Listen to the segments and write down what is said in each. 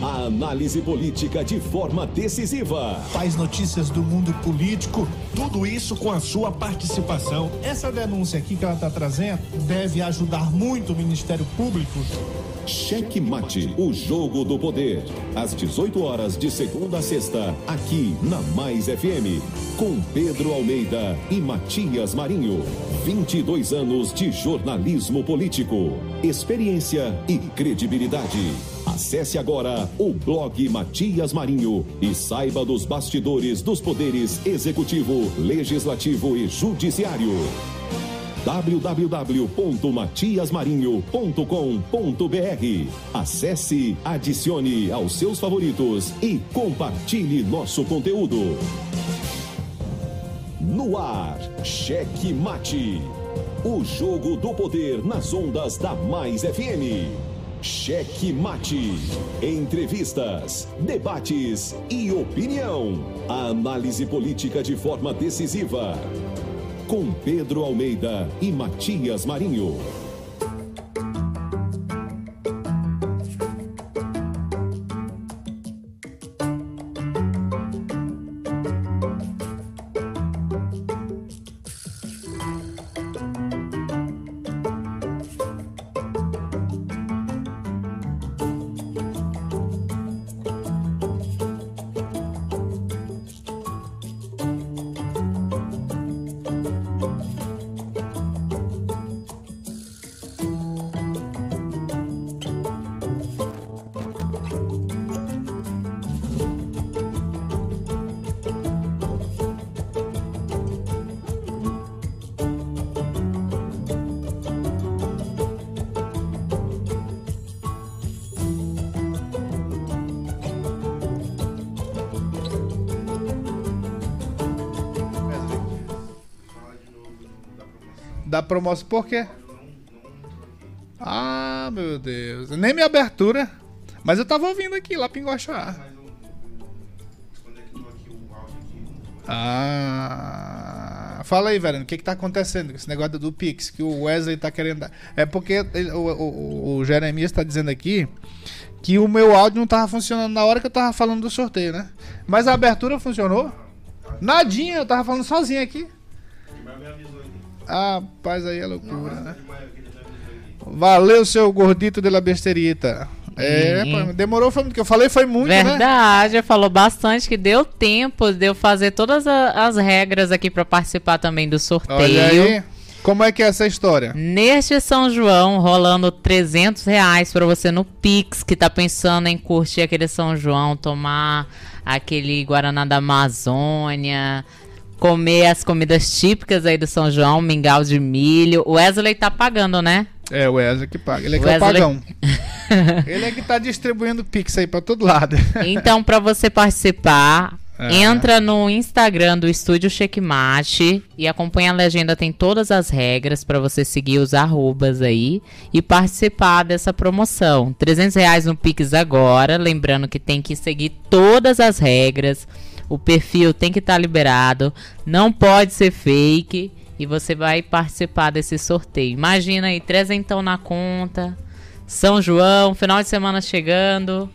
A análise política de forma decisiva. Faz notícias do mundo político, tudo isso com a sua participação. Essa denúncia aqui que ela está trazendo deve ajudar muito o Ministério Público. Cheque Mate, o jogo do poder. Às 18 horas de segunda a sexta, aqui na Mais FM, com Pedro Almeida e Matias Marinho. 22 anos de jornalismo político, experiência e credibilidade. Acesse agora o blog Matias Marinho e saiba dos bastidores dos poderes executivo, legislativo e judiciário www.matiasmarinho.com.br. Acesse, adicione aos seus favoritos e compartilhe nosso conteúdo. No ar, Cheque Mate. O jogo do poder nas ondas da Mais FM. Cheque Mate. Entrevistas, debates e opinião. A análise política de forma decisiva com Pedro Almeida e Matias Marinho. Promoção. Por quê? Ah, meu Deus. Nem minha abertura. Mas eu tava ouvindo aqui, lá Pinguaxá. Ah. Fala aí, velho. O que que tá acontecendo com esse negócio do Pix? Que o Wesley tá querendo dar. É porque ele- o, o, o Jeremias tá dizendo aqui que o meu áudio não tava funcionando na hora que eu tava falando do sorteio, né? Mas a abertura funcionou? Nadinha, eu tava falando sozinho aqui. Ah, paz aí é loucura, né? Valeu, seu gordito de la besterita. É, pô, demorou, foi muito que eu falei, foi muito, né? Verdade, falou bastante que deu tempo de eu fazer todas as regras aqui pra participar também do sorteio. Olha aí. Como é que é essa história? Neste São João, rolando 300 reais pra você no Pix, que tá pensando em curtir aquele São João, tomar aquele Guaraná da Amazônia, comer as comidas típicas aí do São João, mingau de milho. O Wesley tá pagando, né? É o Wesley que paga. Ele é que é o Wesley- pagão. Ele é que tá distribuindo Pix aí pra todo lado. Então, pra você participar, É. entra no Instagram do Estúdio Checkmate e acompanha a legenda, tem todas as regras pra você seguir os arrobas aí e participar dessa promoção. 300 reais no Pix agora, lembrando que tem que seguir todas as regras, o perfil tem que estar liberado, não pode ser fake e você vai participar desse sorteio. Imagina aí, trezentão na conta, São João, final de semana chegando.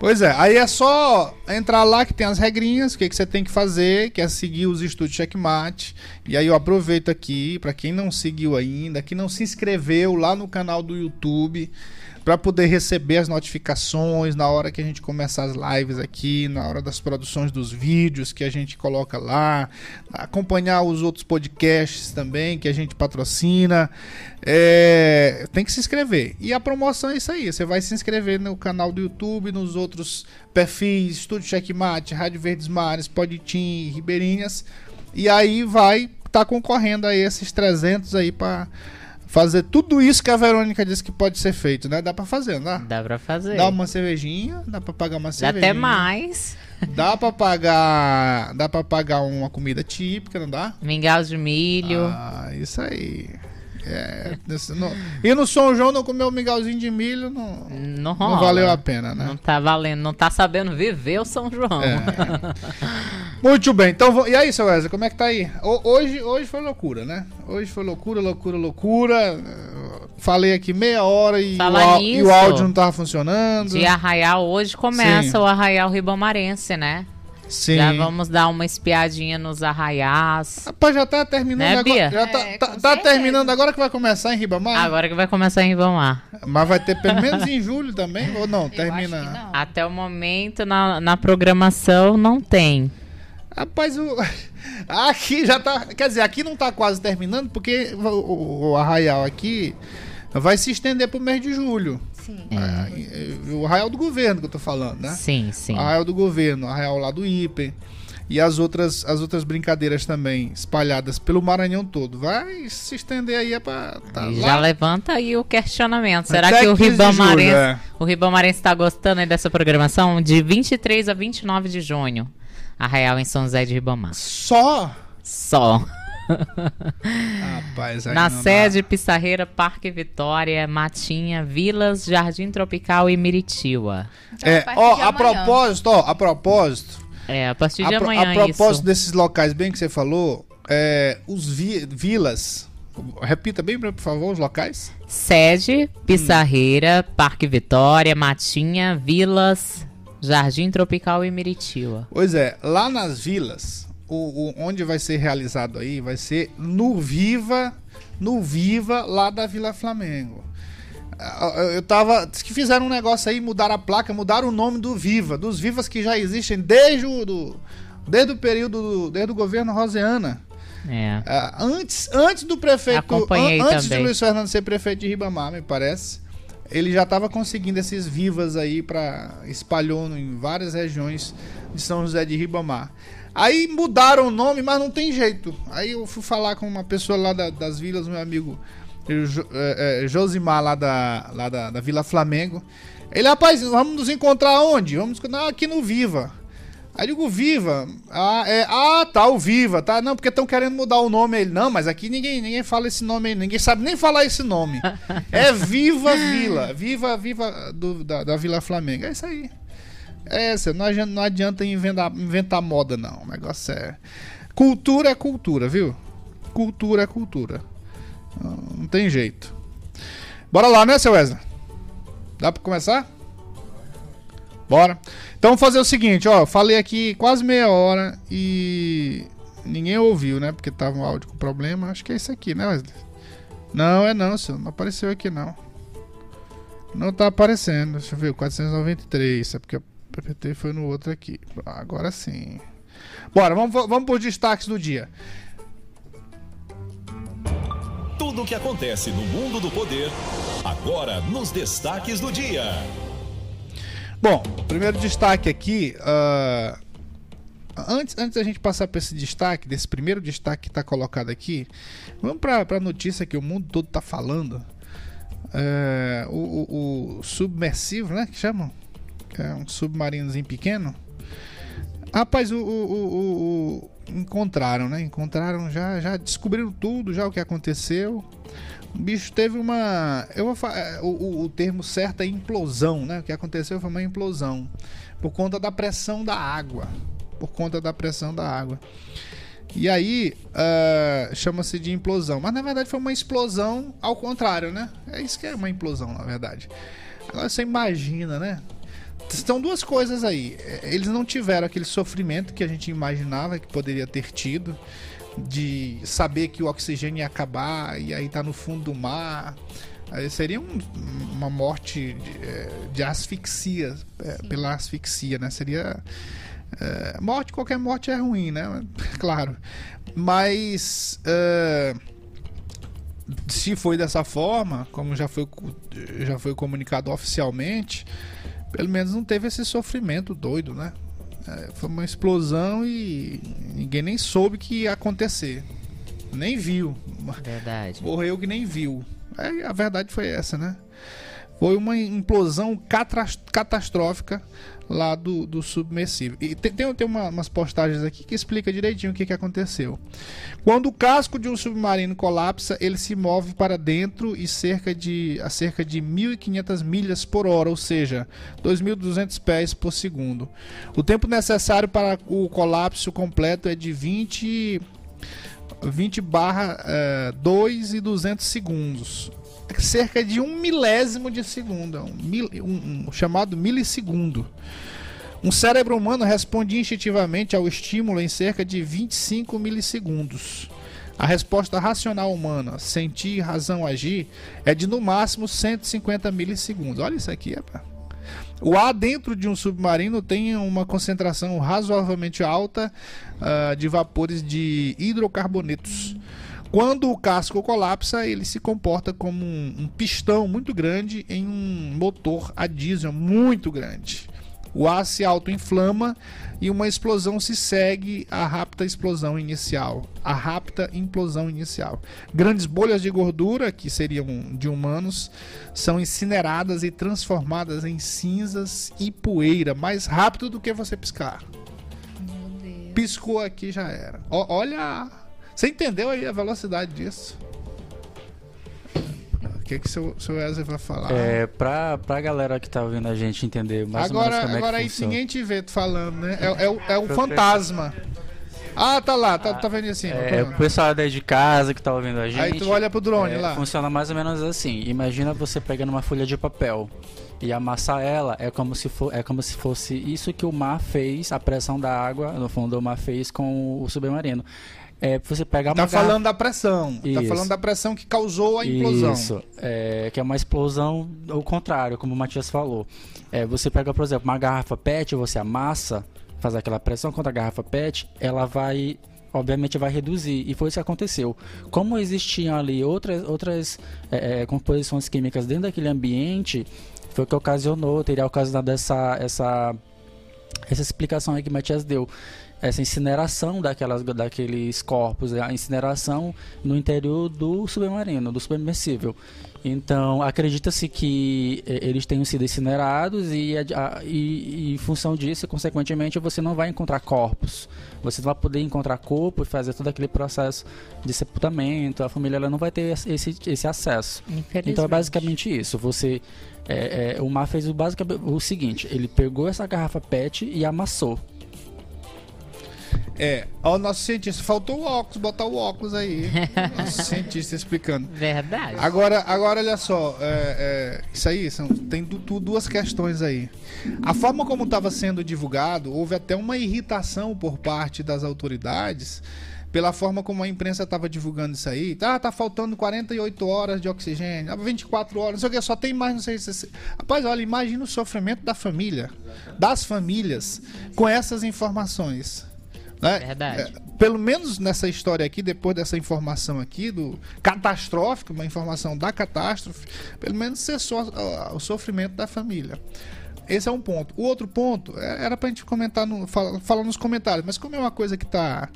Pois é, aí é só entrar lá que tem as regrinhas, o que, que você tem que fazer, que é seguir os estúdios Checkmate. E aí eu aproveito aqui, pra quem não seguiu ainda, que não se inscreveu lá no canal do YouTube, pra poder receber as notificações na hora que a gente começar as lives aqui, na hora das produções dos vídeos que a gente coloca lá, acompanhar os outros podcasts também que a gente patrocina. É, tem que se inscrever. E a promoção é isso aí. Você vai se inscrever no canal do YouTube, nos outros perfis, Estúdio Checkmate, Rádio Verdes Mares, Poditim, Ribeirinhas. E aí vai estar concorrendo a esses 300 aí para fazer tudo isso que a Verônica disse que pode ser feito, né? Dá para fazer, não dá? Dá pra fazer. Dá uma cervejinha, dá para pagar uma Dá cervejinha. até mais. Dá para pagar, dá para pagar uma comida típica, não dá? Mingau de milho. Ah, isso aí. É, e no São João não comeu um mingauzinho de milho, não, Não, não rola. valeu a pena, né? Não tá valendo, não tá sabendo viver o São João. É. Muito bem, então e aí, seu Wesley, como é que tá aí? Ho- Hoje, hoje foi loucura, né? Hoje foi loucura, loucura, loucura. Falei aqui meia hora e, o, au- e o nisso, áudio não tava funcionando. De Arraial, hoje começa Sim. o Arraial Ribamarense, né? Sim. Já vamos dar uma espiadinha nos arraiais. Rapaz, já tá terminando Né, agora. Bia? Já tá, É, tá- tá terminando agora que vai começar em Ribamar? Agora que vai começar em Ribamar. Mas vai ter pelo menos em julho também? Ou não? Eu Termina. acho que não. Até o momento, na, na programação, não tem. Rapaz, o... aqui já tá. Quer dizer, aqui não tá quase terminando, porque o, o- o arraial aqui vai se estender pro mês de julho. Sim. E- e- O arraial do governo que eu tô falando, né? Sim, sim. Arraial do governo, arraial lá do Ipen. E as outras, as outras brincadeiras também espalhadas pelo Maranhão todo. Vai se estender aí é pra. Tá E lá já levanta aí o questionamento. Será Até que o 15 de Ribamarense, é. o Ribamarense tá gostando aí dessa programação? De 23 a 29 de junho. Arraial em São José de Ribamar. Só. Só. Rapaz, aí Na não dá. sede, Pissarreira, Parque Vitória, Matinha, Vilas, Jardim Tropical e Miritiba. Então, É, ó, a propósito, ó, a propósito. É, a partir de A, pro- amanhã a propósito isso. desses locais bem que você falou, é, os vi- vilas. Repita bem, por favor, os locais. Sede, Pissarreira, Parque Vitória, Matinha, Vilas, Jardim Tropical e Miritiba. Pois é, lá nas vilas, o, o- onde vai ser realizado aí, vai ser no Viva, no Viva lá da Vila Flamengo. Ah, Eu tava. Diz que fizeram um negócio aí, mudaram a placa, mudaram o nome do Viva, dos Vivas que já existem desde o, do, desde o período, do, desde o governo Roseana. É. Ah, antes, antes do prefeito. Acompanhei antes também. de Luiz Fernando ser prefeito de Ribamar, me parece. Ele já estava conseguindo esses vivas aí para espalhou em várias regiões de São José de Ribamar. Aí mudaram o nome, mas não tem jeito. Aí eu fui falar com uma pessoa lá da- das vilas, meu amigo Jo- é, é, Josimar, lá, da, lá da, da Vila Flamengo. Ele, rapaz, vamos nos encontrar onde? Vamos aqui no Viva. Aí eu digo, Viva. Ah, é, ah, tá, o Viva, tá? Não, porque estão querendo mudar o nome. Ele, não, mas aqui ninguém, ninguém fala esse nome aí, ninguém sabe nem falar esse nome. É Viva Vila. Viva, Viva do- da, da Vila Flamengo. É isso aí. É, você não adianta, não adianta inventar, inventar moda, não. O negócio é. Cultura é cultura, viu? Cultura é cultura. Não, não tem jeito. Bora lá, né, seu Wesley? Dá pra começar? Bora. Então vamos fazer o seguinte, ó. Falei aqui quase meia hora e ninguém ouviu, né? Porque tava um áudio com problema. Acho que é isso aqui, né, Wesley? Não, é não, senhor. Não apareceu aqui, não. Não tá aparecendo. Deixa eu ver, 493. É porque o PPT foi no outro aqui. Agora sim. Bora, vamos, vamos por destaques do dia. Tudo o que acontece no mundo do poder, agora nos destaques do dia. Bom, primeiro destaque aqui. ah, antes, antes da gente passar para esse destaque, desse primeiro destaque que está colocado aqui, vamos para a notícia que o mundo todo está falando. É, o, o- o submersivo, né? Que chamam? Que é um submarinozinho pequeno. Rapaz, o, o- o- encontraram, né? Encontraram já, já descobriram tudo, já o que aconteceu. O bicho teve uma. Eu vou fa- é, o, o- termo certo é implosão, né? O que aconteceu foi uma implosão. Por conta da pressão da água. Por conta da pressão da água. E aí, ah, chama-se de implosão. Mas na verdade foi uma explosão ao contrário, né? É isso que é uma implosão, na verdade. Agora você imagina, né? Estão duas coisas aí. É, Eles não tiveram aquele sofrimento que a gente imaginava que poderia ter tido, de saber que o oxigênio ia acabar e aí tá no fundo do mar. Aí seria um- uma morte de, é, de asfixia, é, pela asfixia, né? Seria. é, morte, qualquer morte é ruim, né? Claro. Mas. se foi dessa forma, como já foi, já foi comunicado oficialmente, pelo menos não teve esse sofrimento doido, né? É, foi uma explosão e ninguém nem soube que ia acontecer. Nem viu. Verdade. Morreu que nem viu. É, a verdade foi essa, né? Foi uma implosão catastrófica lá do, do submersível. E tem, tem, tem uma, umas postagens aqui que explica direitinho o que, que aconteceu. Quando o casco de um submarino colapsa, ele se move para dentro e cerca de, a cerca de 1.500 milhas por hora, ou seja, 2.200 pés por segundo. O tempo necessário para o colapso completo é de 20 20 barra é, 2 e 200 segundos. Cerca de um milésimo de segundo, um, mil, um, um chamado milissegundo. Um cérebro humano responde instintivamente ao estímulo em cerca de 25 milissegundos. A resposta racional humana, sentir, razão, agir, é de no máximo 150 milissegundos. Olha isso aqui, rapaz. O ar dentro de um submarino tem uma concentração razoavelmente alta uh, de vapores de hidrocarbonetos. Quando o casco colapsa, ele se comporta como um, um pistão muito grande em um motor a diesel muito grande. O ar se autoinflama e uma explosão se segue à rápida explosão inicial, a rápida implosão inicial. Grandes bolhas de gordura, que seriam de humanos, são incineradas e transformadas em cinzas e poeira mais rápido do que você piscar. Piscou aqui já era. O, olha, você entendeu aí a velocidade disso? que, que o seu, seu Wesley vai falar? É, pra, pra galera que tá ouvindo a gente entender mais agora, ou menos como agora é que aí funciona. ninguém te vê tu falando, né? É, é, o, é o fantasma. Ah, tá lá, tá, tá vendo assim. É, o pessoal daí de casa que tá ouvindo a gente. Aí tu olha pro drone é, lá. Funciona mais ou menos assim. Imagina você pegando uma folha de papel e amassar ela é como se for, é como se fosse isso que o mar fez, a pressão da água no fundo do mar fez com o submarino é você pegar tá uma falando garrafa... da pressão. Tá Isso. tá falando da pressão que causou a implosão. Isso é, que é uma explosão ao contrário como o Matias falou. É, você pega por exemplo uma garrafa PET você amassa faz aquela pressão contra a garrafa PET ela vai obviamente vai reduzir. E foi isso que aconteceu. Como existiam ali outras outras é, é composições químicas dentro daquele ambiente foi o que ocasionou teria ocasionado essa essa essa explicação aí que o Matias deu essa incineração daquelas, daqueles corpos, a incineração no interior do submarino, do submersível. Então, acredita-se que eles tenham sido incinerados e, a, e, e, em função disso, consequentemente, você não vai encontrar corpos. Você não vai poder encontrar corpo e fazer todo aquele processo de sepultamento. A família ela não vai ter esse, esse acesso. Então, é basicamente isso. Você, é, é, o mar fez o, basicamente, o seguinte: ele pegou essa garrafa PET e amassou. É, ó, o nosso cientista, faltou o óculos, botar o óculos aí. nosso cientista explicando. Verdade. Agora, agora olha só, é, é, isso aí, são, tem du, du, duas questões aí. A forma como estava sendo divulgado, houve até uma irritação por parte das autoridades pela forma como a imprensa estava divulgando isso aí. Ah, tá faltando 48 horas de oxigênio, 24 horas, não sei o que, só tem mais, não sei se. Rapaz, olha, imagina o sofrimento da família, das famílias, com essas informações. Né? Verdade. É, pelo menos nessa história aqui, depois dessa informação aqui, do catastrófico, uma informação da catástrofe, pelo menos cessou o sofrimento da família. Esse é um ponto. O outro ponto é, era pra gente comentar, no, falar, falar nos comentários, mas como é uma coisa que tá.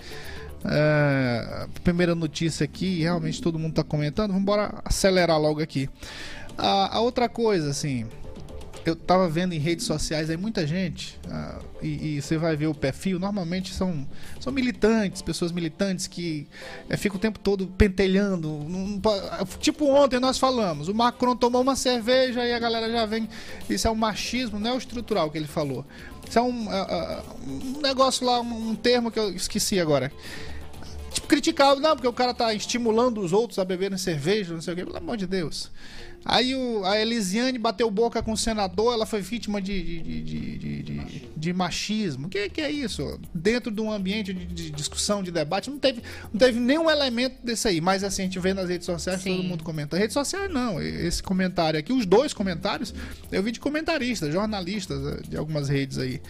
É, primeira notícia aqui, realmente todo mundo tá comentando, vamos embora acelerar logo aqui. A, a outra coisa, assim, eu tava vendo em redes sociais aí muita gente, uh, e, e, você vai ver o perfil, normalmente são, são militantes, pessoas militantes que é, ficam o tempo todo pentelhando. Tipo ontem nós falamos, o Macron tomou uma cerveja e a galera já vem. Isso é um machismo, não é o estrutural que ele falou. Isso é um, uh, um negócio lá, um, um termo que eu esqueci agora tipo, criticava, não, porque o cara tá estimulando os outros a beberem cerveja, não sei o que, pelo amor de Deus. Aí o, a Elisiane bateu boca com o senador, ela foi vítima de, de, de, de, de machismo. O que, que é isso? Dentro de um ambiente de, discussão, de debate, não teve, não teve nenhum elemento desse aí. Mas assim, a gente vê nas redes sociais, Sim. todo mundo comenta. Redes sociais não, esse comentário aqui, os dois comentários, eu vi de comentaristas, jornalistas eh, de algumas redes aí.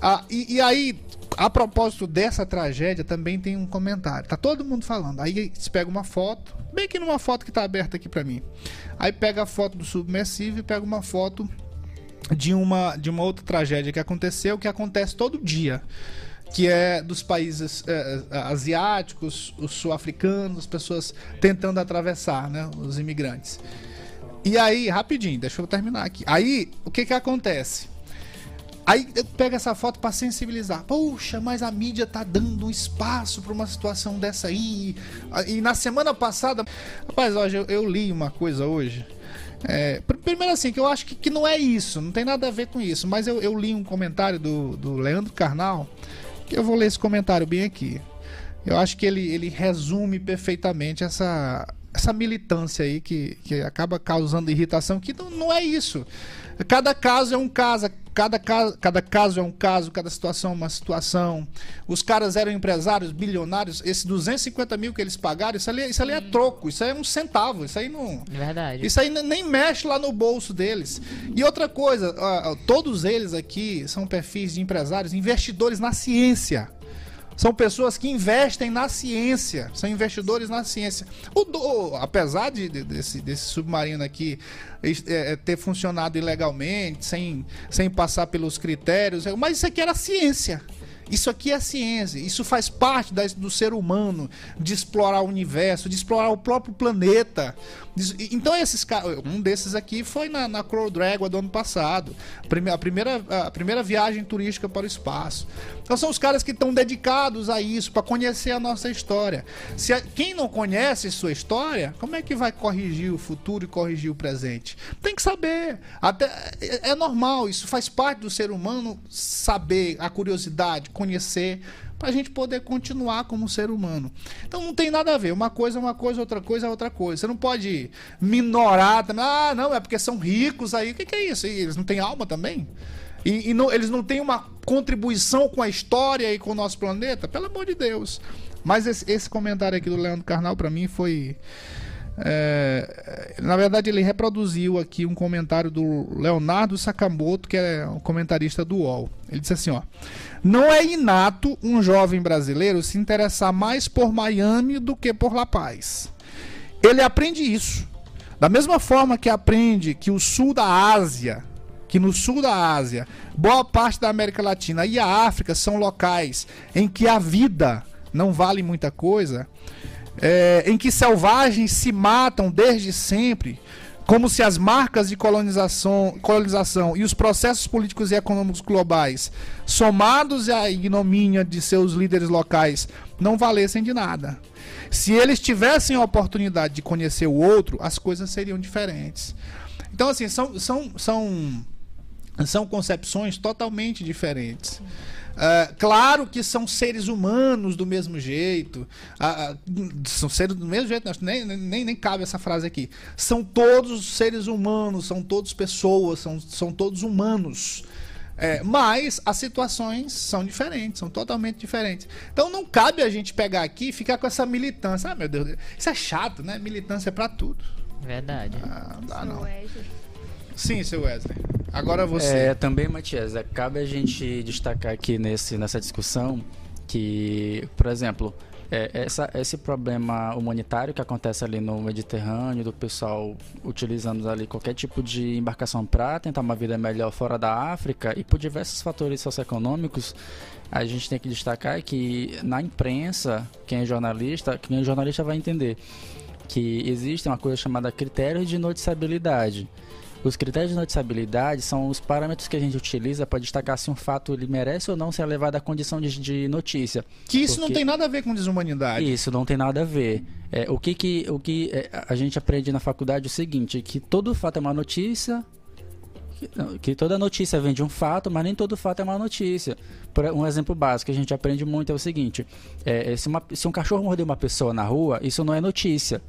Ah, e, e aí, a propósito dessa tragédia, também tem um comentário. Tá todo mundo falando. Aí se pega uma foto, bem que numa foto que tá aberta aqui para mim. Aí pega a foto do submersível e pega uma foto de uma, de uma outra tragédia que aconteceu, que acontece todo dia. Que é dos países é asiáticos, os sul-africanos, as pessoas tentando atravessar, né? Os imigrantes. E aí, rapidinho, deixa eu terminar aqui. Aí, o que que acontece? Aí eu pego essa foto para sensibilizar. Poxa, mas a mídia tá dando um espaço para uma situação dessa aí. E na semana passada, rapaz, hoje eu, eu li uma coisa hoje. É, primeiro assim, que eu acho que, que não é isso, não tem nada a ver com isso. Mas eu, eu li um comentário do, do Leandro Carnal, que eu vou ler esse comentário bem aqui. Eu acho que ele, ele resume perfeitamente essa, essa militância aí que, que acaba causando irritação, que não, não é isso. Cada caso é um caso, cada, caso, cada caso é um caso, cada situação é uma situação. Os caras eram empresários, bilionários, esse 250 mil que eles pagaram, isso ali, isso ali é troco, isso aí é um centavo, isso aí não. Verdade. Isso aí nem mexe lá no bolso deles. E outra coisa, todos eles aqui são perfis de empresários, investidores na ciência. São pessoas que investem na ciência, são investidores na ciência. O do, apesar de, de, desse, desse submarino aqui é, é, ter funcionado ilegalmente, sem, sem passar pelos critérios, mas isso aqui era ciência. Isso aqui é ciência, isso faz parte da, do ser humano, de explorar o universo, de explorar o próprio planeta. Então esses um desses aqui foi na, na Crow Dragon do ano passado, a primeira, a primeira viagem turística para o espaço. Então são os caras que estão dedicados a isso, para conhecer a nossa história. Se a, quem não conhece sua história, como é que vai corrigir o futuro e corrigir o presente? Tem que saber. Até é, é normal, isso faz parte do ser humano saber, a curiosidade, conhecer para a gente poder continuar como ser humano. Então não tem nada a ver. Uma coisa é uma coisa, outra coisa é outra coisa. Você não pode minorar também. Ah, não, é porque são ricos aí. O que, que é isso? Eles não têm alma também? E, e não, eles não têm uma contribuição com a história e com o nosso planeta? Pelo amor de Deus. Mas esse, esse comentário aqui do Leandro Carnal, para mim, foi. É, na verdade, ele reproduziu aqui um comentário do Leonardo Sakamoto, que é um comentarista do UOL. Ele disse assim: ó. Não é inato um jovem brasileiro se interessar mais por Miami do que por La Paz. Ele aprende isso. Da mesma forma que aprende que o sul da Ásia, que no sul da Ásia, boa parte da América Latina e a África são locais em que a vida não vale muita coisa, é, em que selvagens se matam desde sempre, como se as marcas de colonização, colonização e os processos políticos e econômicos globais, somados à ignomínia de seus líderes locais, não valessem de nada. Se eles tivessem a oportunidade de conhecer o outro, as coisas seriam diferentes. Então, assim, são, são, são, são concepções totalmente diferentes. Uh, claro que são seres humanos do mesmo jeito. Uh, uh, são seres do mesmo jeito, nem, nem, nem cabe essa frase aqui. São todos seres humanos, são todos pessoas, são, são todos humanos. É, mas as situações são diferentes, são totalmente diferentes. Então não cabe a gente pegar aqui e ficar com essa militância. Ah, meu Deus, isso é chato, né? Militância é pra tudo. Verdade. Ah, não dá não. Sim, seu Wesley. Agora você. É, também, Matias, é, cabe a gente destacar aqui nesse, nessa discussão que, por exemplo, é, essa, esse problema humanitário que acontece ali no Mediterrâneo, do pessoal utilizando ali qualquer tipo de embarcação para tentar uma vida melhor fora da África e por diversos fatores socioeconômicos, a gente tem que destacar que na imprensa, quem é jornalista, quem é jornalista vai entender que existe uma coisa chamada critérios de noticiabilidade. Os critérios de noticiabilidade são os parâmetros que a gente utiliza para destacar se um fato ele merece ou não ser levado à condição de, de notícia. Que isso Porque... não tem nada a ver com desumanidade. Isso não tem nada a ver. É, o que, que, o que é, a gente aprende na faculdade é o seguinte, que todo fato é uma notícia, que toda notícia vem de um fato, mas nem todo fato é uma notícia. Um exemplo básico que a gente aprende muito é o seguinte: é, se, uma, se um cachorro morder uma pessoa na rua, isso não é notícia.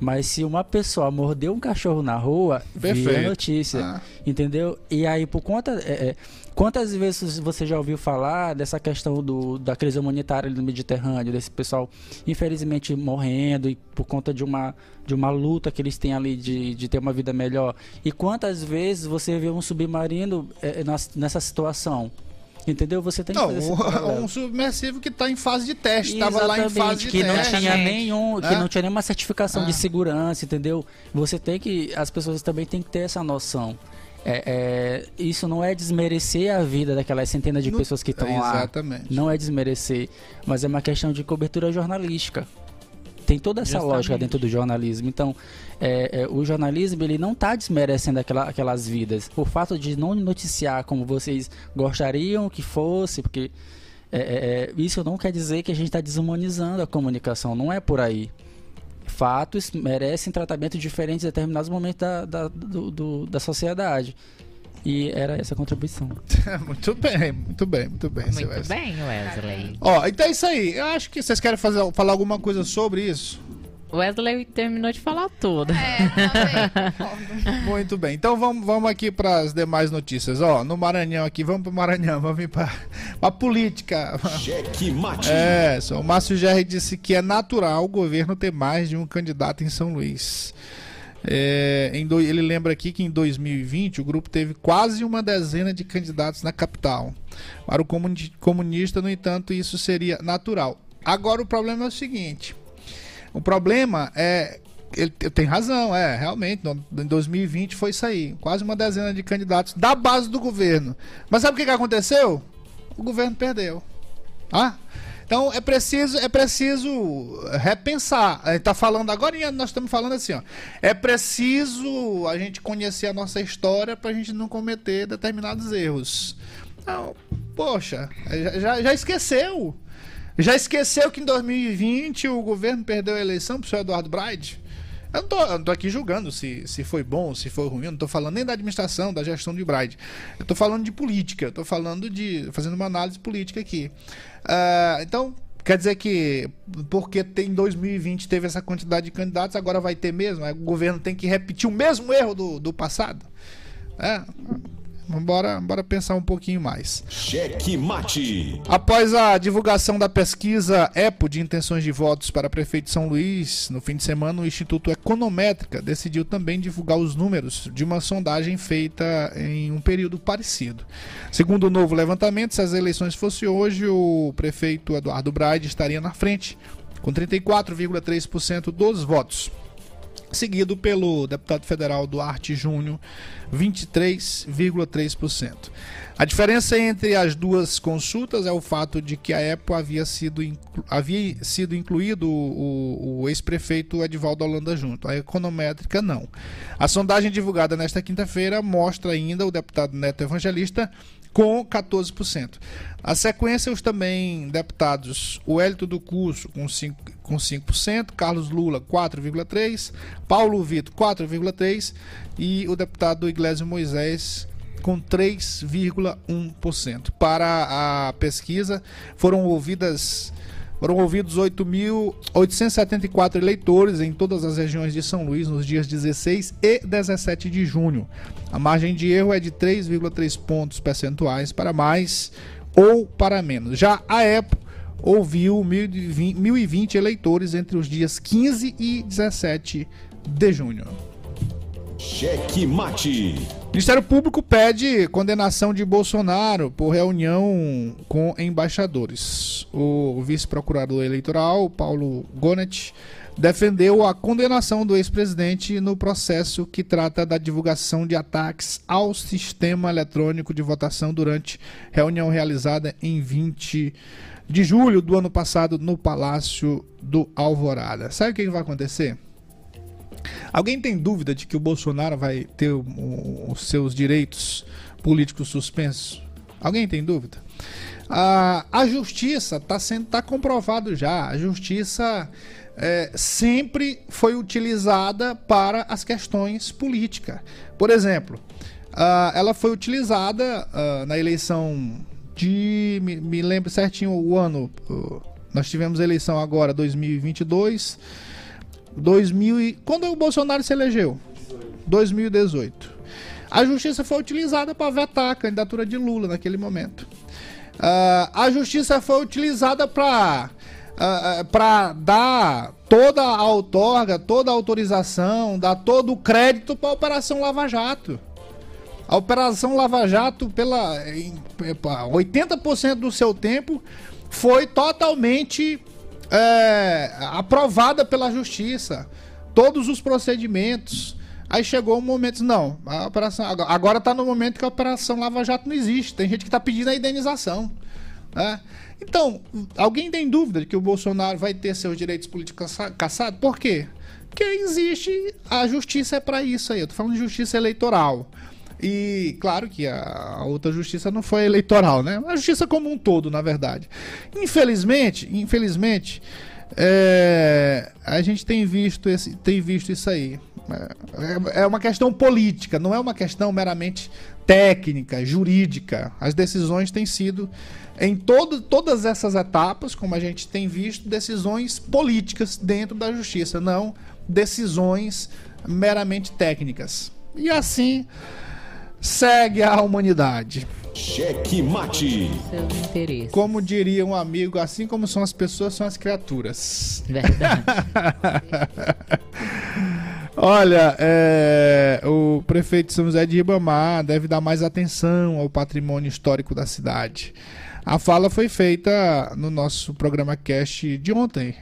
Mas se uma pessoa mordeu um cachorro na rua, Perfeito. vira notícia. Ah. Entendeu? E aí, por conta. É, é, quantas vezes você já ouviu falar dessa questão do, da crise humanitária no Mediterrâneo, desse pessoal, infelizmente, morrendo e por conta de uma, de uma luta que eles têm ali de, de ter uma vida melhor? E quantas vezes você vê um submarino é, nessa situação? Entendeu? Você tem que não, fazer um submersivo que está em fase de teste, estava lá em fase de que teste. Não tinha nenhum, que é. não tinha nenhuma certificação de ah. segurança, entendeu? Você tem que, as pessoas também têm que ter essa noção. É, é, isso não é desmerecer a vida daquelas centenas de no, pessoas que estão lá. Exatamente. Não é desmerecer, mas é uma questão de cobertura jornalística. Tem toda essa Justamente. lógica dentro do jornalismo. Então, é, é, o jornalismo ele não está desmerecendo aquela, aquelas vidas. O fato de não noticiar como vocês gostariam que fosse, porque é, é, é, isso não quer dizer que a gente está desumanizando a comunicação. Não é por aí. Fatos merecem tratamento diferente em determinados momentos da, da, do- do- da sociedade. E era essa a contribuição. muito bem, muito bem, muito bem. Muito Wesley. bem, Wesley. Ó, então é isso aí. Eu acho que vocês querem fazer, falar alguma coisa sobre isso. Wesley terminou de falar tudo. É. Muito bem. Então vamos, vamos aqui para as demais notícias. Ó, no Maranhão aqui, vamos para o Maranhão, vamos vir para a política. Cheque mate. É, só o Márcio Gerri disse que é natural o governo ter mais de um candidato em São Luís. É, do- ele lembra aqui que em 2020 o grupo teve quase uma dezena de candidatos na capital. Para o comuni- comunista, no entanto, isso seria natural. Agora o problema é o seguinte: o problema é. Ele te- tem razão, é, realmente. no- Em 2020 foi isso aí. Quase uma dezena de candidatos da base do governo. Mas sabe o que, que aconteceu? O governo perdeu. Ah? Então é preciso, é preciso repensar. A gente tá falando agora, nós estamos falando assim, ó. É preciso a gente conhecer a nossa história para a gente não cometer determinados erros. Então, poxa, já, já- esqueceu. Já esqueceu que em 2020 o governo perdeu a eleição pro senhor Eduardo Braide? Eu não tô, eu não tô aqui julgando se, se foi bom, se foi ruim, eu não tô falando nem da administração, da gestão de Braide. Eu tô falando de política, eu tô falando de. fazendo uma análise política aqui. Ah, então, quer dizer que porque tem 2020 teve essa quantidade de candidatos, agora vai ter mesmo? Aí O governo tem que repetir o mesmo erro do, do passado? É. Bora, bora pensar um pouquinho mais. Cheque mate. Após a divulgação da pesquisa EPO de intenções de votos para prefeito de São Luís, no fim de semana, o Instituto Econométrica decidiu também divulgar os números de uma sondagem feita em um período parecido. Segundo o novo levantamento, se as eleições fossem hoje, o prefeito Eduardo Braide estaria na frente, com 34,3% dos votos seguido pelo deputado federal Duarte Júnior, 23,3%. A diferença entre as duas consultas é o fato de que a EPO havia sido, inclu- havia sido incluído o, o ex-prefeito Edivaldo Holanda junto, a econométrica não. A sondagem divulgada nesta quinta-feira mostra ainda o deputado Neto Evangelista com 14%. A sequência, os também deputados Hélito do Curso com 5%, com 5%, Carlos Lula 4,3%, Paulo Vitor 4,3% e o deputado Iglesias Moisés com 3,1%. Para a pesquisa, foram ouvidas foram ouvidos 8.874 eleitores em todas as regiões de São Luís nos dias 16 e 17 de junho. A margem de erro é de 3,3 pontos percentuais para mais ou para menos. Já a EPO ouviu 1.020 1.020 eleitores entre os dias 15 e 17 de junho. Cheque mate. Ministério Público pede condenação de Bolsonaro por reunião com embaixadores. O vice-procurador eleitoral, Paulo Gonet, defendeu a condenação do ex-presidente no processo que trata da divulgação de ataques ao sistema eletrônico de votação durante reunião realizada em 20 de julho do ano passado no Palácio do Alvorada. Sabe o que vai acontecer? Alguém tem dúvida de que o Bolsonaro vai ter os seus direitos políticos suspensos? Alguém tem dúvida? A, a justiça está sendo tá comprovado já. A justiça é, sempre foi utilizada para as questões políticas. Por exemplo, ela foi utilizada na eleição de. Me, me lembro certinho o ano. nós tivemos eleição agora, 2022. 2000 e... Quando o Bolsonaro se elegeu? 2018. A justiça foi utilizada para vetar a candidatura de Lula naquele momento. Ah, a justiça foi utilizada para para dar toda a outorga, toda a autorização, dar todo o crédito para a Operação Lava Jato. A Operação Lava Jato, pela em- epa, 80% do seu tempo, foi totalmente é, aprovada pela Justiça. Todos os procedimentos. Aí chegou um momento, não, a operação agora- está no momento que a Operação Lava Jato não existe. Tem gente que está pedindo a indenização. né? Então, alguém tem dúvida de que o Bolsonaro vai ter seus direitos políticos caçados? Por quê? Porque existe a justiça é para isso aí. Eu tô falando de justiça eleitoral. E claro que a outra justiça não foi eleitoral, né? A justiça como um todo, na verdade. Infelizmente, infelizmente, é, a gente tem visto, esse, tem visto isso aí. É, é uma questão política, não é uma questão meramente técnica, jurídica. As decisões têm sido, em todo, todas essas etapas, como a gente tem visto, decisões políticas dentro da justiça, não decisões meramente técnicas. E assim segue a humanidade. Cheque mate. Como diria um amigo, assim como são as pessoas, são as criaturas. Verdade. Olha, é, o prefeito de São José de Ribamar deve dar mais atenção ao patrimônio histórico da cidade. A fala foi feita no nosso programa cast de ontem.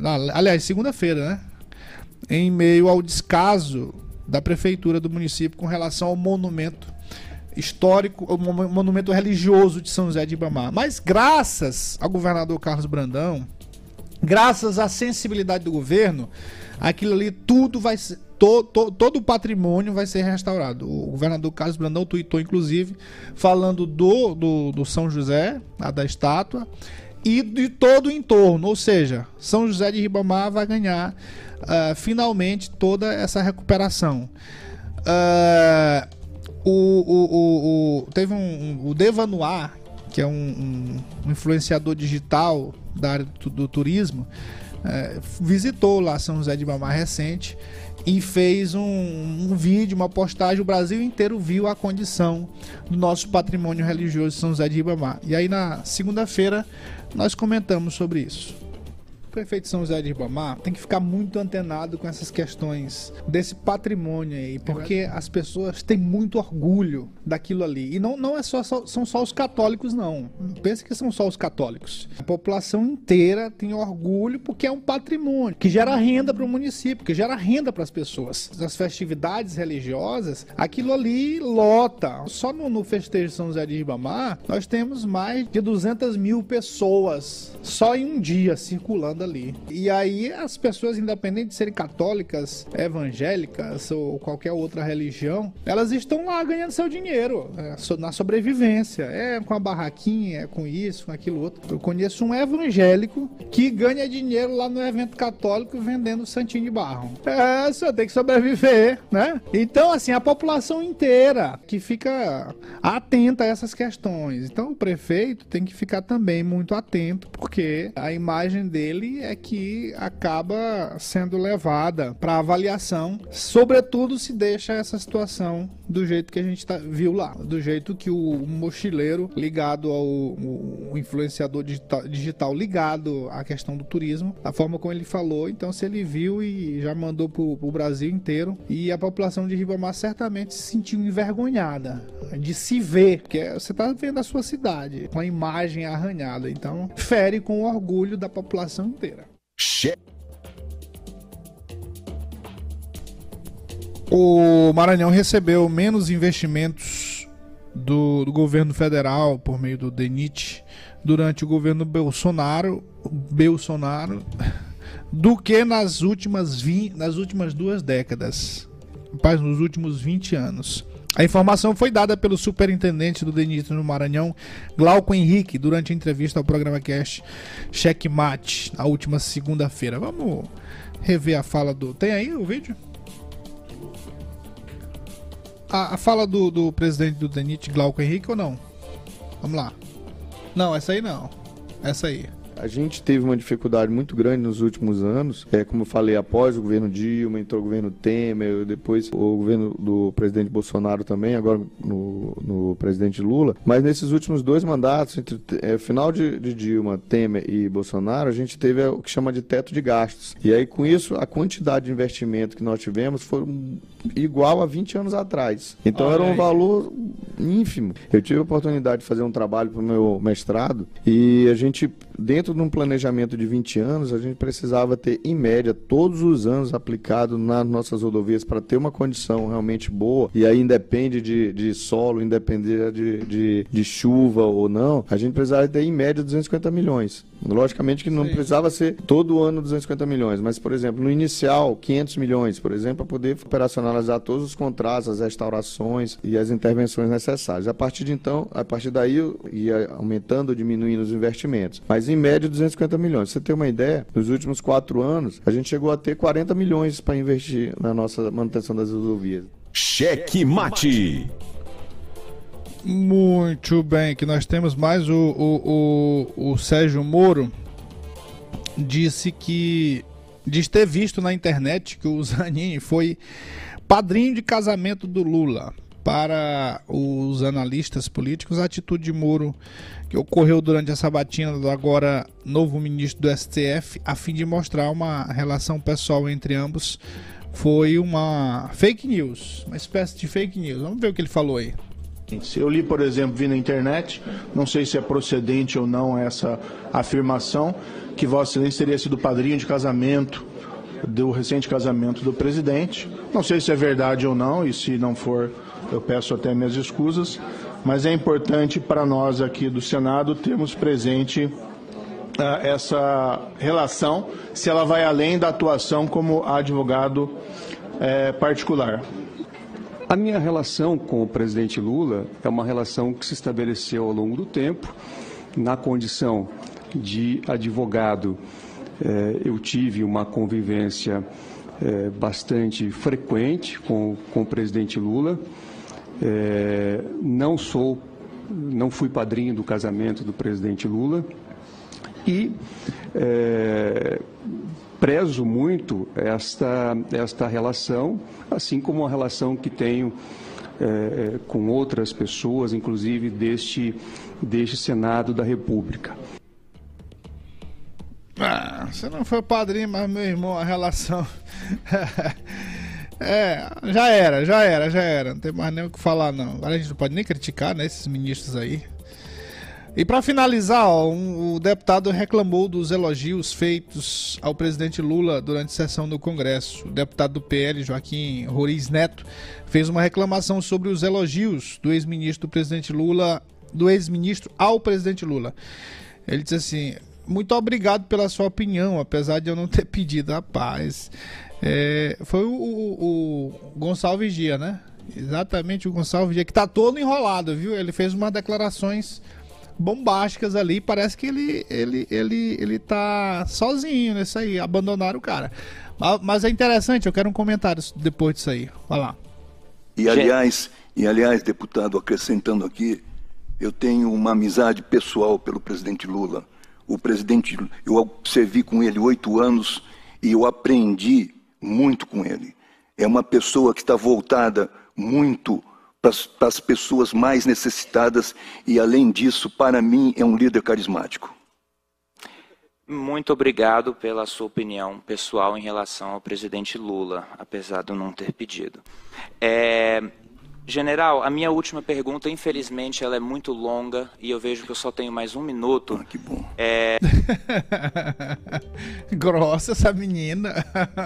Na- aliás, segunda-feira, né? Em meio ao descaso da prefeitura do município com relação ao monumento histórico, o mo- monumento religioso de São José de Ribamar. Mas graças ao governador Carlos Brandão, graças à sensibilidade do governo, aquilo ali tudo vai ser. to- to- todo o patrimônio vai ser restaurado. O governador Carlos Brandão tweetou, inclusive, falando do, do, do São José, da estátua, e de todo o entorno. Ou seja, São José de Ribamar vai ganhar ah, finalmente toda essa recuperação. Ah, o, o, o, teve um, um- o Devanoir, que é um, um- influenciador digital da área do, do turismo, eh, visitou lá São José de Ribamar recente e fez um, um vídeo, uma postagem. O Brasil inteiro viu a condição do nosso patrimônio religioso São José de Ribamar. E aí na segunda-feira nós comentamos sobre isso. Prefeito de São José de Ribamar tem que ficar muito antenado com essas questões desse patrimônio aí, porque as pessoas têm muito orgulho daquilo ali. E não, não é só, só- são só os católicos, não. Não pense que são só os católicos. A população inteira tem orgulho porque é um patrimônio que gera renda para o município, que gera renda para as pessoas. As festividades religiosas, aquilo ali lota. Só no, no festejo de São José de Ribamar, nós temos mais de 200 mil pessoas só em um dia circulando ali. E aí as pessoas, independente de serem católicas, evangélicas ou qualquer outra religião, elas estão lá ganhando seu dinheiro é, na sobrevivência. É com a barraquinha, é com isso, com aquilo outro. Eu conheço um evangélico que ganha dinheiro lá no evento católico vendendo santinho de barro. É, só tem que sobreviver, né? Então, assim, a população inteira que fica atenta a essas questões. Então, o prefeito tem que ficar também muito atento, porque a imagem dele é que acaba sendo levada para avaliação, sobretudo se deixa essa situação do jeito que a gente tá- viu lá, do jeito que o mochileiro ligado ao o- o influenciador digital, digital ligado à questão do turismo, a forma como ele falou, então se ele viu e já mandou pro, pro Brasil inteiro e a população de Ribamar certamente se sentiu envergonhada de se ver, porque você tá vendo a sua cidade com a imagem arranhada, então fere com o orgulho da população inteira. Cheque O Maranhão recebeu menos investimentos do, do governo federal por meio do DENIT durante o governo Bolsonaro, Bolsonaro do que nas últimas, vi, nas últimas duas décadas. Rapaz, nos últimos 20 anos. A informação foi dada pelo superintendente do DENIT no Maranhão, Glauco Henrique, durante a entrevista ao programa Cast Checkmate, na última segunda-feira. Vamos rever a fala do. Tem aí o vídeo? A, a fala do, do presidente do DENIT, Glauco Henrique, ou não? Vamos lá. Não, essa aí não. Essa aí. A gente teve uma dificuldade muito grande nos últimos anos. É, como eu falei, após o governo Dilma, entrou o governo Temer, depois o governo do presidente Bolsonaro também, agora no, no presidente Lula. Mas nesses últimos dois mandatos, entre é, final de, de Dilma, Temer e Bolsonaro, a gente teve o que chama de teto de gastos. E aí, com isso, a quantidade de investimento que nós tivemos foi igual a 20 anos atrás. Então Olha era um aí. valor ínfimo. Eu tive a oportunidade de fazer um trabalho para o meu mestrado e a gente, dentro dentro de um planejamento de 20 anos, a gente precisava ter, em média, todos os anos aplicado nas nossas rodovias para ter uma condição realmente boa, e aí independe de, de solo, independe de, de, de chuva ou não, a gente precisava ter, em média, 250 milhões. Logicamente que não Sim. precisava ser todo ano 250 milhões, mas, por exemplo, no inicial, 500 milhões, por exemplo, para poder operacionalizar todos os contratos, as restaurações e as intervenções necessárias. A partir de então, a partir daí, ia aumentando ou diminuindo os investimentos. Mas, em média, 250 milhões. você ter uma ideia, nos últimos quatro anos, a gente chegou a ter 40 milhões para investir na nossa manutenção das rodovias. Cheque mate. Muito bem, que nós temos mais o, o, o, o Sérgio Moro disse que diz ter visto na internet que o Zanin foi padrinho de casamento do Lula. Para os analistas políticos, a atitude de Moro que ocorreu durante a sabatina do agora novo ministro do STF, a fim de mostrar uma relação pessoal entre ambos, foi uma fake news, uma espécie de fake news. Vamos ver o que ele falou aí. Eu li, por exemplo, vi na internet, não sei se é procedente ou não essa afirmação, que Vossa Excelência teria sido padrinho de casamento do recente casamento do presidente. Não sei se é verdade ou não, e se não for, eu peço até minhas escusas, mas é importante para nós aqui do Senado termos presente uh, essa relação, se ela vai além da atuação como advogado uh, particular. A minha relação com o presidente Lula é uma relação que se estabeleceu ao longo do tempo. Na condição de advogado, eh, eu tive uma convivência eh, bastante frequente com, com o presidente Lula. Eh, não sou, não fui padrinho do casamento do presidente Lula e prezo muito esta, esta relação, assim como a relação que tenho é, com outras pessoas, inclusive deste, deste Senado da República. Ah, você não foi padrinho, mas meu irmão, a relação. é, já era, já era, já era. Não tem mais nem o que falar, não. Agora a gente não pode nem criticar, né, esses ministros aí. E para finalizar, ó, um, o deputado reclamou dos elogios feitos ao presidente Lula durante sessão do Congresso. O deputado do PL, Joaquim Roriz Neto, fez uma reclamação sobre os elogios do ex-ministro presidente Lula, do ex-ministro ao presidente Lula. Ele disse assim: muito obrigado pela sua opinião, apesar de eu não ter pedido a paz. É, foi o, o, o Gonçalves Dia, né? Exatamente o Gonçalves Dia, que tá todo enrolado, viu? Ele fez uma declarações bombásticas ali. Parece que ele, ele, ele, ele tá sozinho nesse aí. Abandonaram o cara. Mas é interessante, eu quero um comentário depois disso aí. Vai lá. E aliás, e aliás, deputado, acrescentando aqui, eu tenho uma amizade pessoal pelo presidente Lula. O presidente, eu servi com ele oito anos e eu aprendi muito com ele. É uma pessoa que está voltada muito para as pessoas mais necessitadas e, além disso, para mim, é um líder carismático. Muito obrigado pela sua opinião pessoal em relação ao presidente Lula, apesar de eu não ter pedido. É, general, a minha última pergunta, infelizmente, ela é muito longa e eu vejo que eu só tenho mais um minuto. Ah, que bom. É... Grossa essa menina.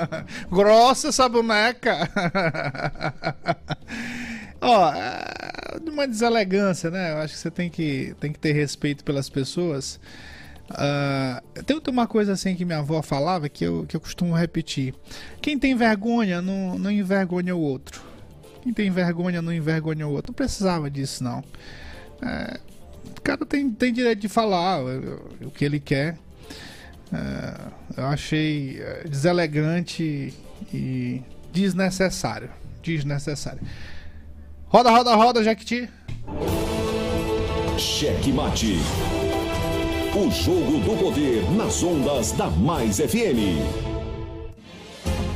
Grossa essa boneca. Ó, oh, uma deselegância, né? Eu acho que você tem que, tem que ter respeito pelas pessoas. Uh, tem uma coisa assim que minha avó falava que eu, que eu costumo repetir: quem tem vergonha não, não envergonha o outro. Quem tem vergonha não envergonha o outro. Não precisava disso, não. É, o cara tem, tem direito de falar o, que ele quer. É, eu achei é, deselegante e desnecessário. Desnecessário. Roda, roda, roda, Jequiti. Cheque mate. O jogo do poder nas ondas da Mais FM.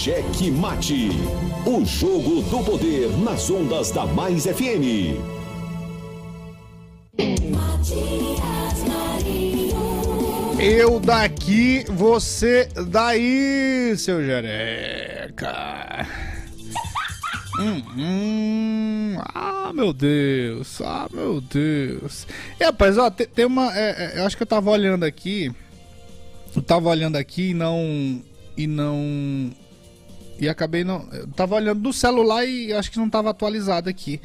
Cheque Mate. O jogo do poder nas ondas da Mais FM. Eu daqui, você daí, seu Jereca. Hum, hum, ah, meu Deus. Ah, meu Deus. E, rapaz, ó, tem, tem uma. é, é, eu acho que eu tava olhando aqui. Eu tava olhando aqui e não. E não. E acabei não. Eu tava olhando no celular e acho que não tava atualizado aqui.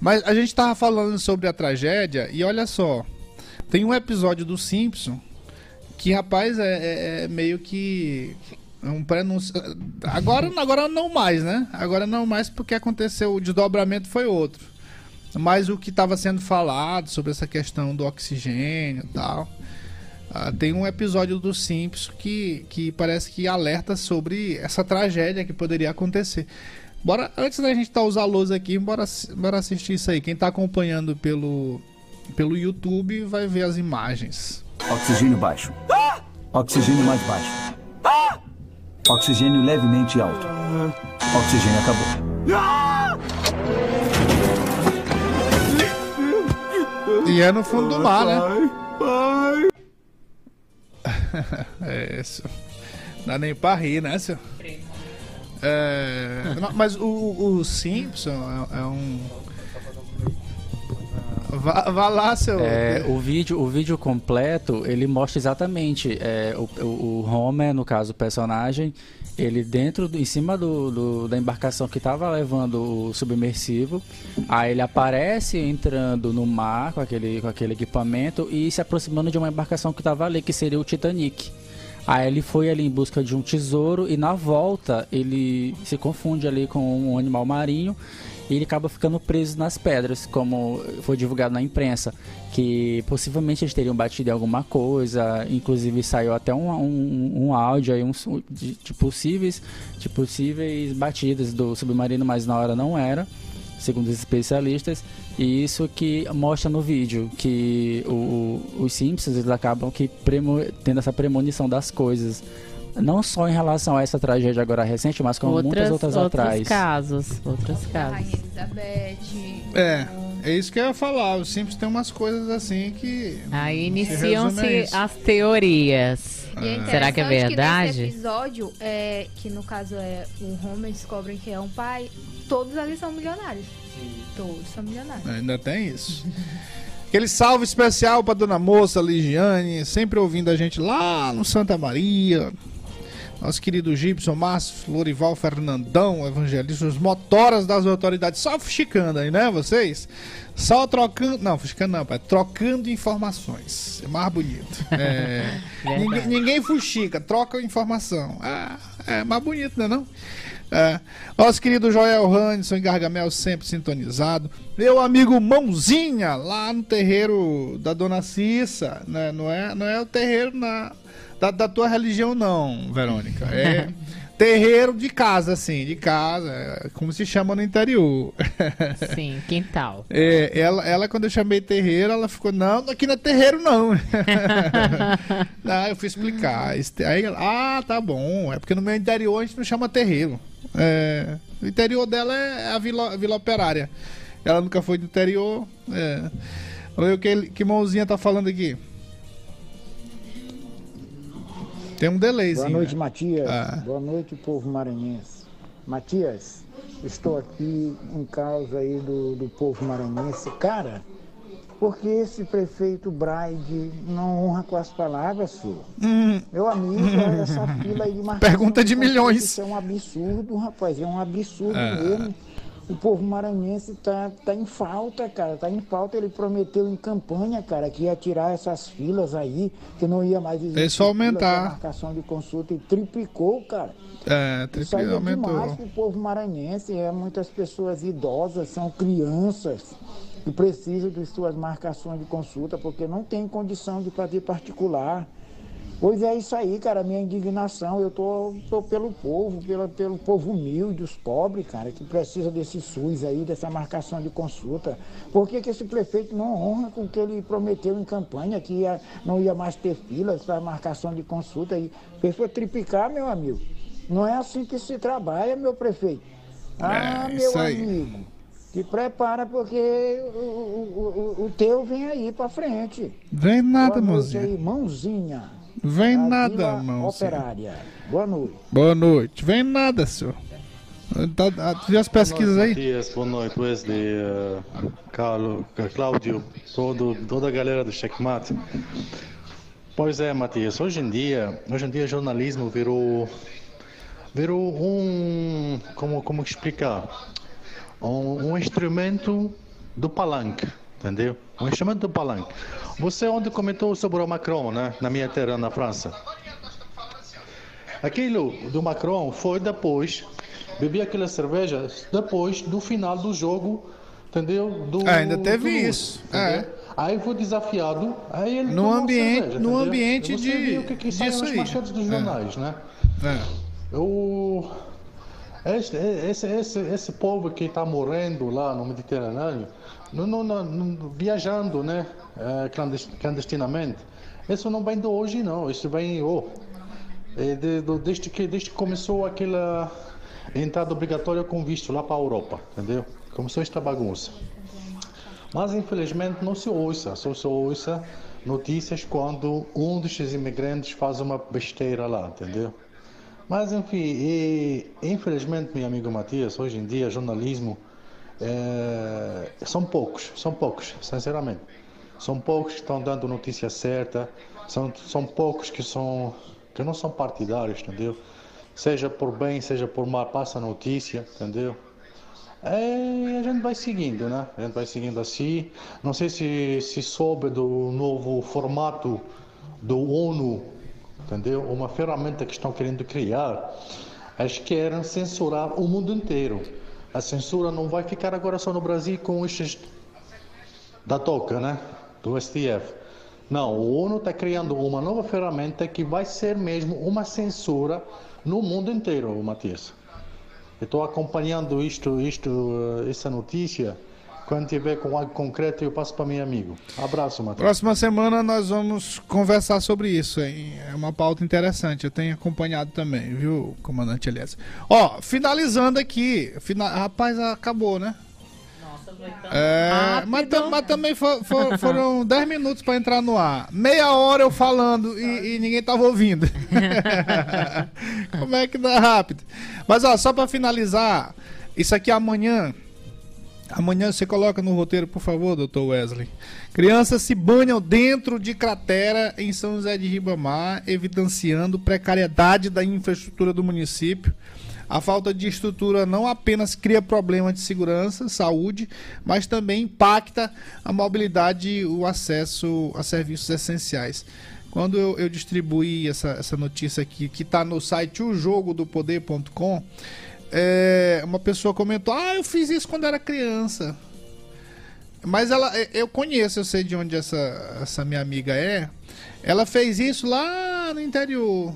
Mas a gente tava falando sobre a tragédia e olha só. Tem um episódio do Simpson que, rapaz, é, é- é meio que. Um prenúncio. Agora, agora não mais, né? Agora não mais porque aconteceu. O desdobramento foi outro. Mas o que estava sendo falado sobre essa questão do oxigênio e tal. Ah, tem um episódio do Simpsons que, que parece que alerta sobre essa tragédia que poderia acontecer. Bora, antes da gente estar os alôs aqui, bora, bora assistir isso aí. Quem está acompanhando pelo, pelo YouTube vai ver as imagens. Oxigênio baixo. Oxigênio mais baixo. Oxigênio levemente alto. Oxigênio acabou. E é no fundo do mar, né? é isso. Dá nem pra rir, né, seu? É, mas o, o Simpson é, é um. Vá, vá lá, seu. É, o vídeo, o vídeo completo, ele mostra exatamente é, o, o, Homer, no caso o personagem, ele dentro, em cima do, do- da embarcação que estava levando o submersivo, aí ele aparece entrando no mar com aquele, com aquele equipamento e se aproximando de uma embarcação que estava ali, que seria o Titanic. Aí ele foi ali em busca de um tesouro e na volta ele se confunde ali com um animal marinho e ele acaba ficando preso nas pedras, como foi divulgado na imprensa, que possivelmente eles teriam batido em alguma coisa, inclusive saiu até um, um, um áudio aí um, de, de possíveis, de possíveis batidas do submarino, mas na hora não era, segundo os especialistas, e isso que mostra no vídeo que o- os Simpsons eles acabam que premo- tendo essa premonição das coisas. Não só em relação a essa tragédia agora recente, mas como muitas outras outros atrás. casos, outros casos. Rainha Elizabeth. É, é isso que eu ia falar. Simpsons tem umas coisas assim que. Aí se iniciam-se as teorias. E é Será que é verdade? nesse episódio, é, que no caso é o Homer descobre que é um pai, todos ali são milionários. Todos são milionários. Ainda tem isso. Aquele salve especial pra Dona Moça Ligiane, sempre ouvindo a gente lá no Santa Maria. Nosso querido Gibson Márcio, Lorival Fernandão, evangelista, os motoras das autoridades, só fuxicando aí, né, vocês? Só trocando. Não, fuxicando não, pai. Trocando informações. É mais bonito. É, ninguém, ninguém fuxica, troca informação. Ah, é mais bonito, né? Não? É. Nosso querido Joel Hanson em Gargamel, sempre sintonizado. Meu amigo Mãozinha, lá no terreiro da Dona Cissa. Né? Não, é, não é o terreiro na, da, da tua religião, não, Verônica. É terreiro de casa, assim, de casa. como se chama no interior. Sim, quintal. É, ela, ela, quando eu chamei terreiro, ela ficou, não, aqui não é terreiro, não. ah, eu fui explicar. Aí ela, ah, tá bom. É porque no meu interior a gente não chama terreiro. É, o interior dela é a Vila, Vila Operária. Ela nunca foi do interior. É. Olha o que, que mãozinha tá falando aqui. Tem um delayzinho. Boa noite, né? Matias. Ah. Boa noite, povo maranhense. Matias, estou aqui em causa aí do, do povo maranhense. Cara, porque esse prefeito Braide não honra com as palavras, senhor? Hum. Meu amigo, essa fila aí de marcação Pergunta de milhões. Isso é um absurdo, rapaz, é um absurdo É. mesmo. O povo maranhense tá, tá em falta, cara, tá em falta. Ele prometeu em campanha, cara, que ia tirar essas filas aí, que não ia mais existir. Fila aumentar. pra marcação de consulta e triplicou, cara. É, Isso triplicou, é aumentou. demais pro povo maranhense. É muitas pessoas idosas, são crianças que precisam de suas marcações de consulta porque não tem condição de fazer particular. Pois é isso aí, cara, minha indignação. Eu tô, tô pelo povo, pela, pelo povo humilde, os pobres, cara, que precisa desse SUS aí, dessa marcação de consulta. Por que, que esse prefeito não honra com o que ele prometeu em campanha, que ia, não ia mais ter filas para marcação de consulta? E fez foi triplicar, meu amigo. Não é assim que se trabalha, meu prefeito. Ah, É, meu aí. amigo. Te prepara porque o, o, o, o teu vem aí pra frente. Vem nada, mãozinha. aí, mãozinha. Vem da nada, Vila mãozinha. Operária. Boa noite. Boa noite. Vem nada, senhor. Tá, tá, as pesquisas aí? Matias, boa noite, Wesley, eh, Carlos, Cláudio, todo, toda a galera do Checkmate. Pois é, Matias, hoje em dia, hoje em dia jornalismo virou virou um como como explicar? Um, um instrumento do palanque, entendeu? Um instrumento do palanque. Você ontem comentou sobre o Macron, né, na minha terra na França. Aquilo do Macron foi depois, bebi aquela cerveja depois do final do jogo, entendeu? Do, Ah, ainda teve do isso, entendeu? Aí foi desafiado, aí ele No ambiente- cerveja, no entendeu? ambiente de- viu o que, que disso aí. manchetes dos É. jornais, né? Eu, esse, esse, esse, esse povo que está morrendo lá no Mediterrâneo, não, não, não- viajando, né, clandest- clandestinamente, isso não vem de hoje, não. Isso vem, oh, é de- do- desde, que, desde que começou aquela entrada obrigatória com visto lá para a Europa, entendeu? Começou esta bagunça. Mas infelizmente não se ouça, só se ouça notícias quando um destes imigrantes faz uma besteira lá, entendeu? Mas enfim, e, infelizmente, meu amigo Matias, hoje em dia jornalismo é, são poucos, são poucos, sinceramente. São poucos que estão dando notícia certa, são, são poucos que são que não são partidários, entendeu? Seja por bem, seja por mal, passa notícia, entendeu? É, a gente vai seguindo, né? A gente vai seguindo assim. Não sei se, se soube do novo formato do ONU, entendeu? Uma ferramenta que estão querendo criar. Eles querem censurar o mundo inteiro. A censura não vai ficar agora só no Brasil com estes da toca, né? Do STF. Não, o ONU está criando uma nova ferramenta que vai ser mesmo uma censura no mundo inteiro, Matias. Estou acompanhando isto, isto, essa notícia. Quando tiver com algo concreto, eu passo para meu amigo. Abraço, Matias. Próxima semana nós vamos conversar sobre isso, hein? É uma pauta interessante. Eu tenho acompanhado também, viu, comandante Elias? Ó, finalizando aqui. Fina... Rapaz, acabou, né? É, mas, tam- mas também fo- fo- foram 10 minutos para entrar no ar. Meia hora eu falando e, e ninguém tava ouvindo. Como é que dá rápido? Mas ó, só para finalizar, isso aqui amanhã. Amanhã você coloca no roteiro, por favor, doutor Wesley. Crianças se banham dentro de cratera em São José de Ribamar, evidenciando precariedade da infraestrutura do município. A falta de estrutura não apenas cria problemas de segurança, saúde, mas também impacta a mobilidade e o acesso a serviços essenciais. Quando eu, eu distribuí essa, essa notícia aqui, que está no site ojogodopoder.com, é, uma pessoa comentou: Ah, eu fiz isso quando era criança. Mas ela, eu conheço, eu sei de onde essa, essa minha amiga é. Ela fez isso lá no interior.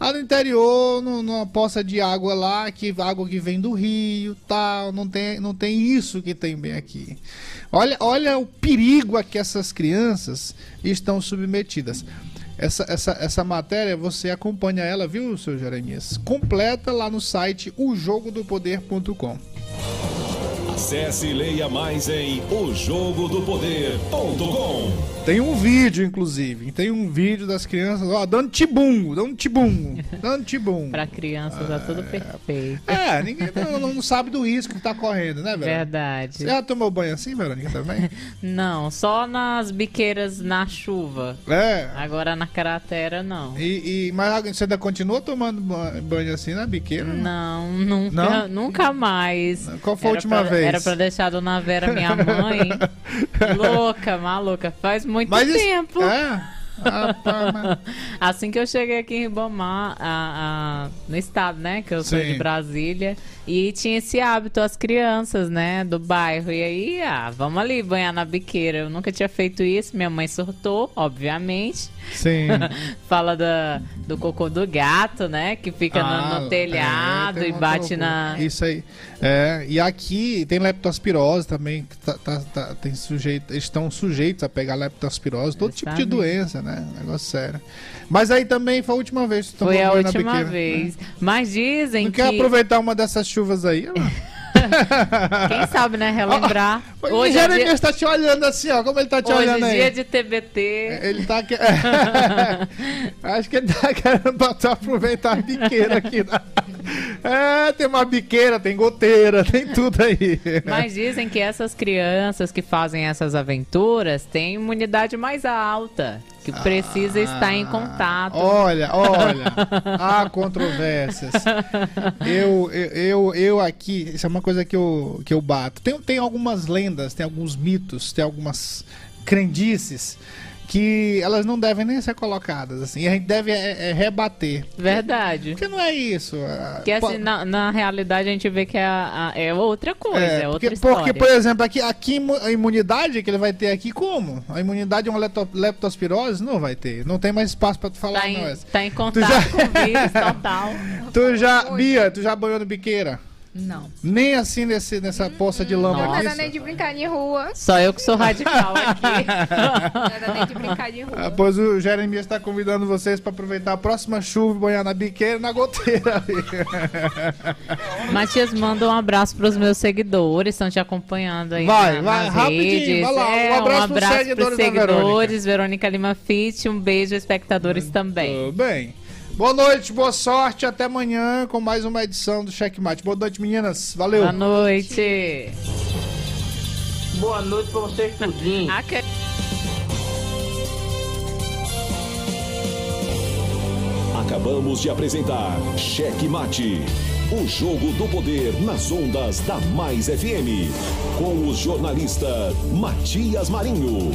Lá no interior, no- numa poça de água lá, que água que vem do rio, tal, não tem, não tem isso que tem bem aqui. Olha, olha o perigo a que essas crianças estão submetidas. Essa, essa, essa matéria, você acompanha ela, viu, seu Jeremias? Completa lá no site ojogodopoder.com. Acesse e leia mais em ojogodopoder.com. Tem um vídeo, inclusive. Tem um vídeo das crianças, ó, dando tibum, dando tibum, dando tibum. Pra crianças é tudo perfeito. É, ninguém não, não sabe do risco que tá correndo, né, Verônica? Verdade. Você já tomou banho assim, Verônica, também? não, só nas biqueiras na chuva. É. Agora na cratera, não. E, e, mas você ainda continua tomando banho assim na biqueira? Não, nunca, não? nunca mais. Qual foi a última pra, vez? Era pra deixar a Dona Vera, minha mãe, louca, maluca. Faz muito Mas tempo. Isso, é? assim que eu cheguei aqui em Ribamar, a, a, no estado, né? Que eu sou Sim. de Brasília. E tinha esse hábito, as crianças, né? Do bairro. E aí, ah, vamos ali banhar na biqueira. Eu nunca tinha feito isso. Minha mãe surtou, obviamente. Sim. Fala da, do cocô do gato, né? Que fica ah, no, no, telhado é, e bate na. Isso aí. É, e aqui tem leptospirose também. Tá, tá, tá, tem sujeito, estão sujeitos a pegar leptospirose, todo tipo de doença, né? Negócio sério. Mas aí também foi a última vez que Foi a última biqueira, vez. Né? Mas dizem Não que. quer aproveitar uma dessas chuvas aí? Quem sabe, né? Relembrar. Oh, Hoje Jeremias dia... está te olhando assim, ó. Como ele está te Hoje olhando aí? dia de TBT. Ele tá que... Acho que ele tá querendo aproveitar a biqueira aqui. Né? É, tem uma biqueira, tem goteira, tem tudo aí. Mas dizem que essas crianças que fazem essas aventuras têm imunidade mais alta que precisa ah, estar em contato. Olha, olha, há controvérsias. Eu, eu, eu, eu, aqui, isso é uma coisa que eu, que eu bato. Tem, tem algumas lendas, tem alguns mitos, tem algumas crendices que elas não devem nem ser colocadas, assim. E a gente deve é, é rebater. Verdade. Porque não é isso. Que assim, na, na realidade a gente vê que é, a, é outra coisa, é, é outra porque, história. Porque, por exemplo, aqui, aqui a imunidade que ele vai ter aqui, como? A imunidade é uma leptospirose? Não vai ter. Não tem mais espaço pra tu falar, tá em, não. Tá em contato já... com o vírus total. tu já, Bia, tu já banhou no biqueira? Não. Nem assim nesse, nessa poça de lama. Não era nem de brincar de rua. Só eu que sou radical aqui. não era nem de brincar de rua. Ah, pois o Jeremias está convidando vocês para aproveitar a próxima chuva e banhar na biqueira e na goteira. Matias, manda um abraço para os meus seguidores, estão te acompanhando aí. Vai, na, vai, nas rapidinho, redes. vai lá. É, um abraço, um para os seguidores, seguidores Verônica Lima Fit, um beijo, espectadores também. Tudo bem. Boa noite, boa sorte. Até amanhã com mais uma edição do Checkmate. Boa noite, meninas. Valeu. Boa noite. Boa noite pra vocês tudinho. Acabamos de apresentar Checkmate. O jogo do poder nas ondas da Mais FM. Com o jornalista Matias Marinho.